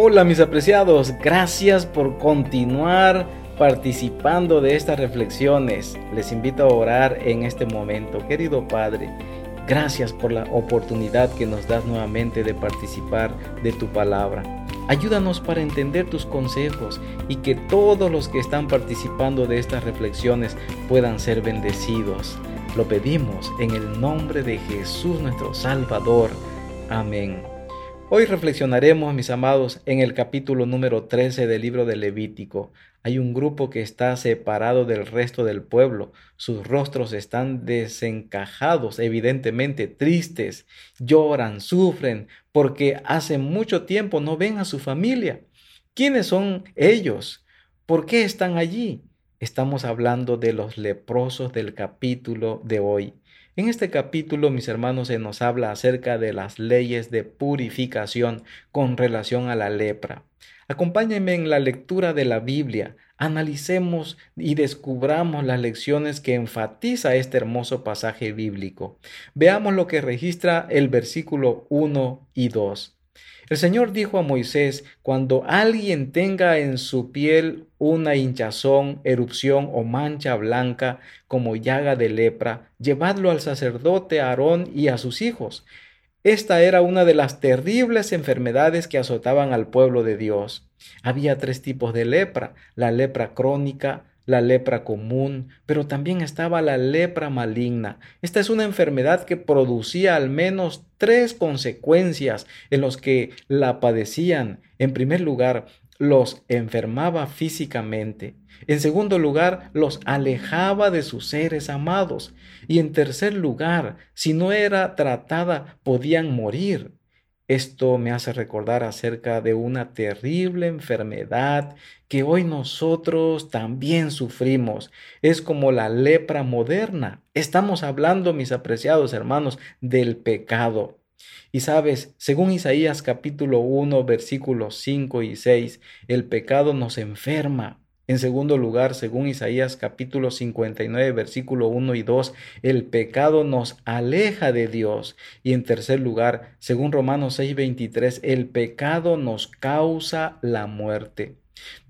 Hola mis apreciados, gracias por continuar participando de estas reflexiones. Les invito a orar en este momento. Querido Padre, gracias por la oportunidad que nos das nuevamente de participar de tu palabra. Ayúdanos para entender tus consejos y que todos los que están participando de estas reflexiones puedan ser bendecidos. Lo pedimos en el nombre de Jesús nuestro Salvador. Amén. Hoy reflexionaremos, mis amados, en el capítulo número 13 del libro de Levítico. Hay un grupo que está separado del resto del pueblo. Sus rostros están desencajados, evidentemente tristes. Lloran, sufren, porque hace mucho tiempo no ven a su familia. ¿Quiénes son ellos? ¿Por qué están allí? Estamos hablando de los leprosos del capítulo de hoy. En este capítulo, mis hermanos, se nos habla acerca de las leyes de purificación con relación a la lepra. Acompáñenme en la lectura de la Biblia. Analicemos y descubramos las lecciones que enfatiza este hermoso pasaje bíblico. Veamos lo que registra el versículo 1 y 2. El Señor dijo a Moisés, cuando alguien tenga en su piel una hinchazón, erupción o mancha blanca como llaga de lepra, llevadlo al sacerdote Aarón y a sus hijos. Esta era una de las terribles enfermedades que azotaban al pueblo de Dios. Había tres tipos de lepra, la lepra crónica, la lepra común, pero también estaba la lepra maligna. Esta es una enfermedad que producía al menos tres consecuencias en los que la padecían. En primer lugar, los enfermaba físicamente. En segundo lugar, los alejaba de sus seres amados. Y en tercer lugar, si no era tratada, podían morir. Esto me hace recordar acerca de una terrible enfermedad que hoy nosotros también sufrimos. Es como la lepra moderna. Estamos hablando, mis apreciados hermanos, del pecado. Y sabes, según Isaías capítulo 1, versículos 5 y 6, el pecado nos enferma, en segundo lugar, según Isaías capítulo 59, versículo 1 y 2, el pecado nos aleja de Dios. Y en tercer lugar, según Romanos 6, 23, el pecado nos causa la muerte.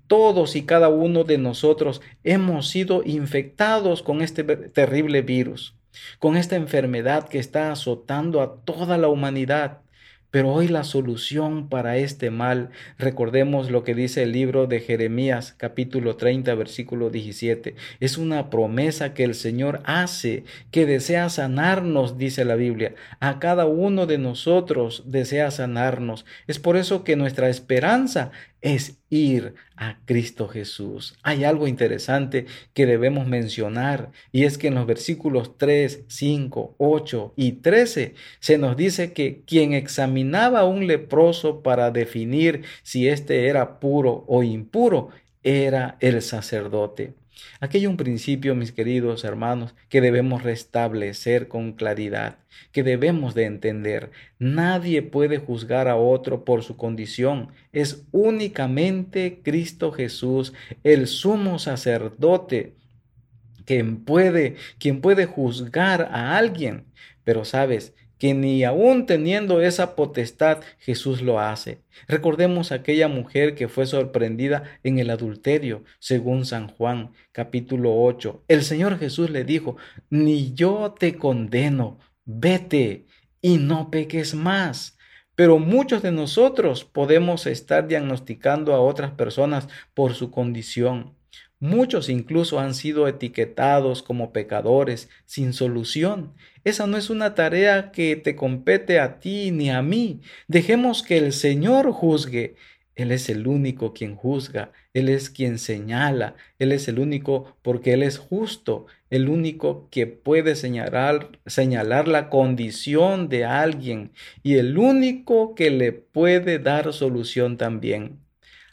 Todos y cada uno de nosotros hemos sido infectados con este terrible virus, con esta enfermedad que está azotando a toda la humanidad. Pero hoy la solución para este mal, recordemos lo que dice el libro de Jeremías capítulo 30 versículo 17, es una promesa que el Señor hace, que desea sanarnos, dice la Biblia. A cada uno de nosotros desea sanarnos. Es por eso que nuestra esperanza es ir a Cristo Jesús. Hay algo interesante que debemos mencionar y es que en los versículos 3, 5, 8 y 13 se nos dice que quien examinaba a un leproso para definir si éste era puro o impuro era el sacerdote. Aquí hay un principio, mis queridos hermanos, que debemos restablecer con claridad, que debemos de entender. Nadie puede juzgar a otro por su condición. Es únicamente Cristo Jesús, el sumo sacerdote, quien puede, quien puede juzgar a alguien. Pero sabes, que ni aún teniendo esa potestad Jesús lo hace. Recordemos aquella mujer que fue sorprendida en el adulterio, según San Juan capítulo 8. El Señor Jesús le dijo, ni yo te condeno, vete y no peques más. Pero muchos de nosotros podemos estar diagnosticando a otras personas por su condición. Muchos incluso han sido etiquetados como pecadores sin solución. Esa no es una tarea que te compete a ti ni a mí. Dejemos que el Señor juzgue. Él es el único quien juzga, Él es quien señala, Él es el único porque Él es justo, el único que puede señalar, señalar la condición de alguien y el único que le puede dar solución también.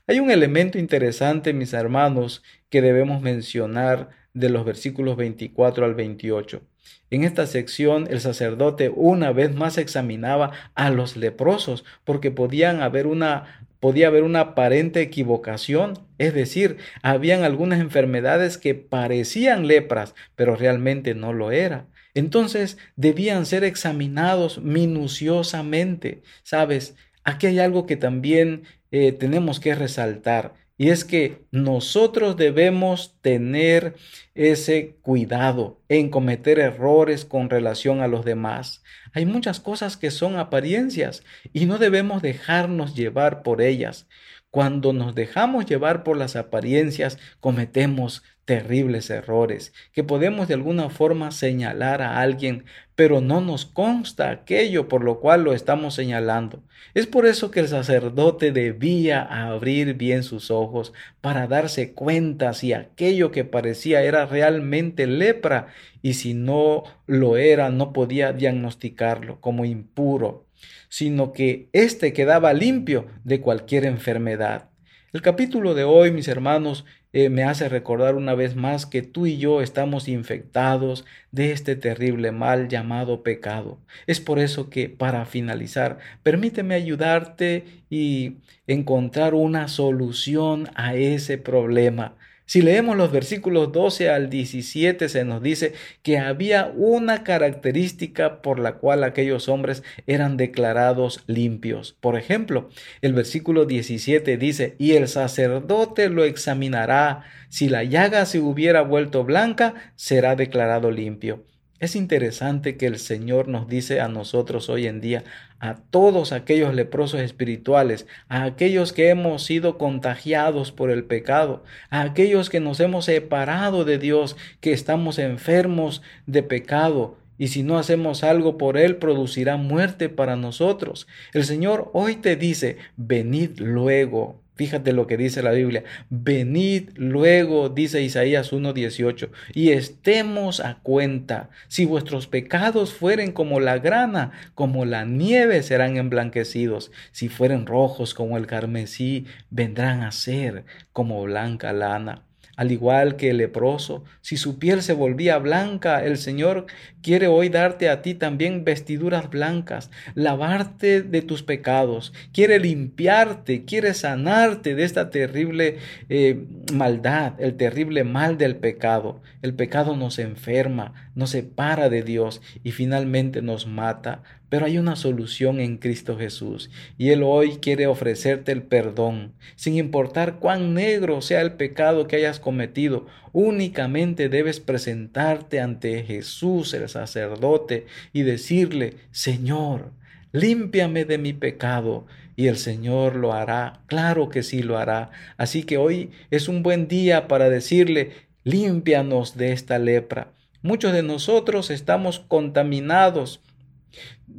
Hay un elemento interesante, mis hermanos, que debemos mencionar de los versículos 24 al 28. En esta sección el sacerdote una vez más examinaba a los leprosos porque podían haber una podía haber una aparente equivocación, es decir, habían algunas enfermedades que parecían lepras, pero realmente no lo era. Entonces debían ser examinados minuciosamente. Sabes, aquí hay algo que también eh, tenemos que resaltar. Y es que nosotros debemos tener ese cuidado en cometer errores con relación a los demás. Hay muchas cosas que son apariencias y no debemos dejarnos llevar por ellas. Cuando nos dejamos llevar por las apariencias, cometemos terribles errores, que podemos de alguna forma señalar a alguien, pero no nos consta aquello por lo cual lo estamos señalando. Es por eso que el sacerdote debía abrir bien sus ojos para darse cuenta si aquello que parecía era realmente lepra y si no lo era no podía diagnosticarlo como impuro sino que éste quedaba limpio de cualquier enfermedad. El capítulo de hoy, mis hermanos, eh, me hace recordar una vez más que tú y yo estamos infectados de este terrible mal llamado pecado. Es por eso que, para finalizar, permíteme ayudarte y encontrar una solución a ese problema. Si leemos los versículos 12 al 17 se nos dice que había una característica por la cual aquellos hombres eran declarados limpios. Por ejemplo, el versículo 17 dice, y el sacerdote lo examinará, si la llaga se hubiera vuelto blanca, será declarado limpio. Es interesante que el Señor nos dice a nosotros hoy en día, a todos aquellos leprosos espirituales, a aquellos que hemos sido contagiados por el pecado, a aquellos que nos hemos separado de Dios, que estamos enfermos de pecado, y si no hacemos algo por Él, producirá muerte para nosotros. El Señor hoy te dice, venid luego, Fíjate lo que dice la Biblia. Venid luego, dice Isaías 1.18, y estemos a cuenta. Si vuestros pecados fueren como la grana, como la nieve serán emblanquecidos. Si fueren rojos como el carmesí, vendrán a ser como blanca lana al igual que el leproso. Si su piel se volvía blanca, el Señor quiere hoy darte a ti también vestiduras blancas, lavarte de tus pecados, quiere limpiarte, quiere sanarte de esta terrible eh, maldad, el terrible mal del pecado. El pecado nos enferma, nos separa de Dios y finalmente nos mata. Pero hay una solución en Cristo Jesús y Él hoy quiere ofrecerte el perdón, sin importar cuán negro sea el pecado que hayas cometido. Únicamente debes presentarte ante Jesús, el sacerdote, y decirle, Señor, límpiame de mi pecado. Y el Señor lo hará, claro que sí lo hará. Así que hoy es un buen día para decirle, límpianos de esta lepra. Muchos de nosotros estamos contaminados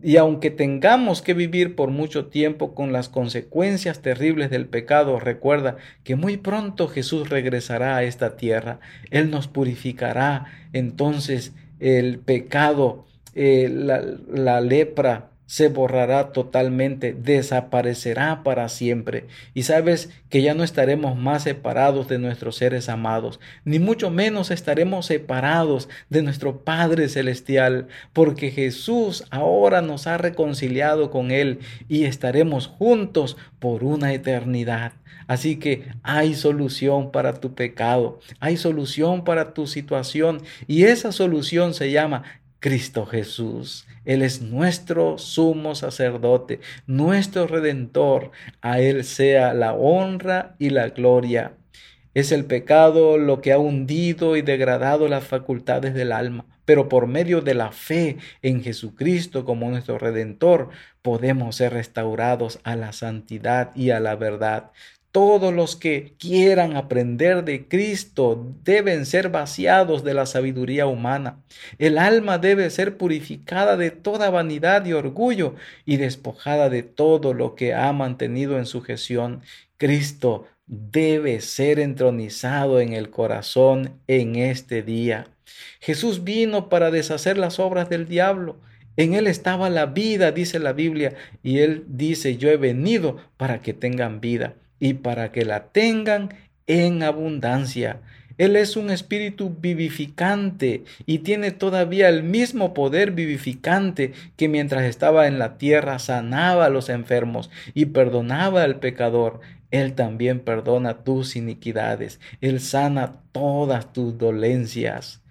y aunque tengamos que vivir por mucho tiempo con las consecuencias terribles del pecado, recuerda que muy pronto Jesús regresará a esta tierra. Él nos purificará. Entonces el pecado, eh, la, la lepra, se borrará totalmente, desaparecerá para siempre. Y sabes que ya no estaremos más separados de nuestros seres amados, ni mucho menos estaremos separados de nuestro Padre Celestial, porque Jesús ahora nos ha reconciliado con Él y estaremos juntos por una eternidad. Así que hay solución para tu pecado, hay solución para tu situación y esa solución se llama Cristo Jesús. Él es nuestro sumo sacerdote, nuestro redentor. A Él sea la honra y la gloria. Es el pecado lo que ha hundido y degradado las facultades del alma, pero por medio de la fe en Jesucristo como nuestro redentor podemos ser restaurados a la santidad y a la verdad. Todos los que quieran aprender de Cristo deben ser vaciados de la sabiduría humana. El alma debe ser purificada de toda vanidad y orgullo y despojada de todo lo que ha mantenido en sujeción. Cristo debe ser entronizado en el corazón en este día. Jesús vino para deshacer las obras del diablo. En él estaba la vida, dice la Biblia, y él dice, yo he venido para que tengan vida y para que la tengan en abundancia. Él es un espíritu vivificante y tiene todavía el mismo poder vivificante que mientras estaba en la tierra sanaba a los enfermos y perdonaba al pecador. Él también perdona tus iniquidades. Él sana todas tus dolencias.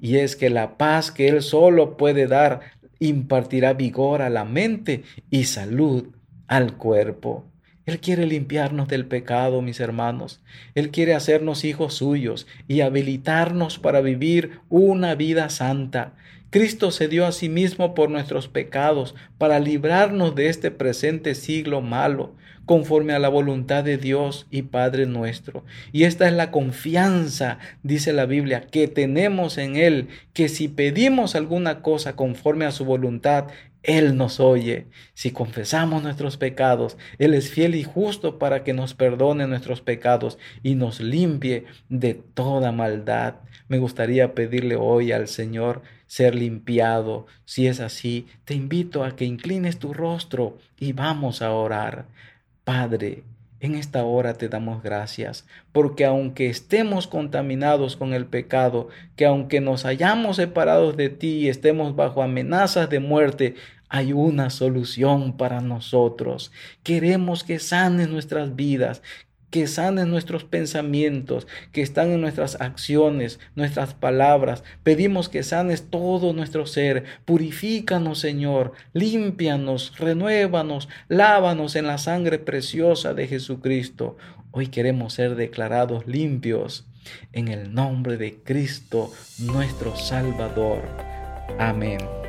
Y es que la paz que Él solo puede dar impartirá vigor a la mente y salud al cuerpo. Él quiere limpiarnos del pecado, mis hermanos. Él quiere hacernos hijos suyos y habilitarnos para vivir una vida santa. Cristo se dio a sí mismo por nuestros pecados, para librarnos de este presente siglo malo, conforme a la voluntad de Dios y Padre nuestro. Y esta es la confianza, dice la Biblia, que tenemos en Él, que si pedimos alguna cosa conforme a su voluntad, él nos oye. Si confesamos nuestros pecados, Él es fiel y justo para que nos perdone nuestros pecados y nos limpie de toda maldad. Me gustaría pedirle hoy al Señor ser limpiado. Si es así, te invito a que inclines tu rostro y vamos a orar. Padre, en esta hora te damos gracias, porque aunque estemos contaminados con el pecado, que aunque nos hayamos separado de ti y estemos bajo amenazas de muerte, hay una solución para nosotros. Queremos que sanes nuestras vidas, que sanes nuestros pensamientos, que están en nuestras acciones, nuestras palabras. Pedimos que sanes todo nuestro ser. Purifícanos, Señor. Límpianos, renuévanos, lávanos en la sangre preciosa de Jesucristo. Hoy queremos ser declarados limpios en el nombre de Cristo, nuestro Salvador. Amén.